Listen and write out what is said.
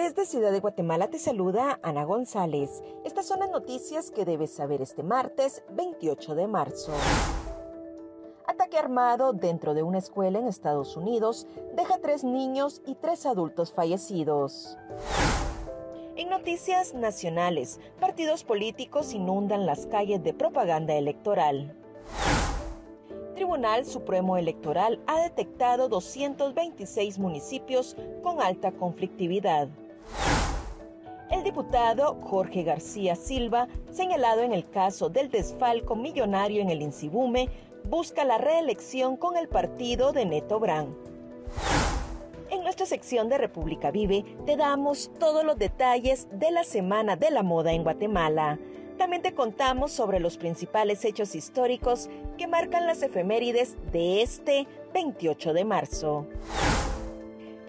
Desde Ciudad de Guatemala te saluda Ana González. Estas son las noticias que debes saber este martes 28 de marzo. Ataque armado dentro de una escuela en Estados Unidos deja tres niños y tres adultos fallecidos. En noticias nacionales, partidos políticos inundan las calles de propaganda electoral. Tribunal Supremo Electoral ha detectado 226 municipios con alta conflictividad. El diputado Jorge García Silva, señalado en el caso del desfalco millonario en el Incibume, busca la reelección con el partido de Neto Brand. En nuestra sección de República Vive te damos todos los detalles de la Semana de la Moda en Guatemala. También te contamos sobre los principales hechos históricos que marcan las efemérides de este 28 de marzo.